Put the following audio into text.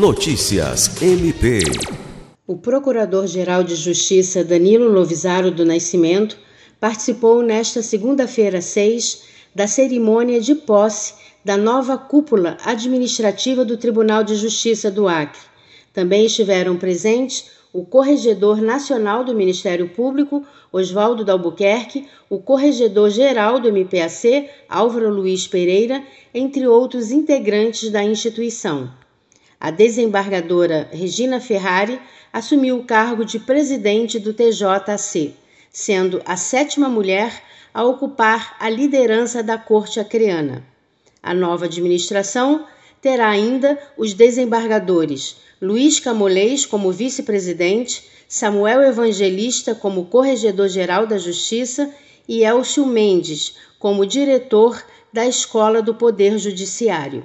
Notícias MP. O Procurador-Geral de Justiça Danilo Lovisaro do Nascimento participou nesta segunda-feira 6 da cerimônia de posse da nova cúpula administrativa do Tribunal de Justiça do Acre. Também estiveram presentes o Corregedor Nacional do Ministério Público, Oswaldo Dalbuquerque, o Corregedor-Geral do MPAC, Álvaro Luiz Pereira, entre outros integrantes da instituição. A desembargadora Regina Ferrari assumiu o cargo de presidente do TJC, sendo a sétima mulher a ocupar a liderança da Corte Acreana. A nova administração terá ainda os desembargadores Luiz Camolês como vice-presidente, Samuel Evangelista como corregedor-geral da Justiça e Elcio Mendes como diretor da Escola do Poder Judiciário.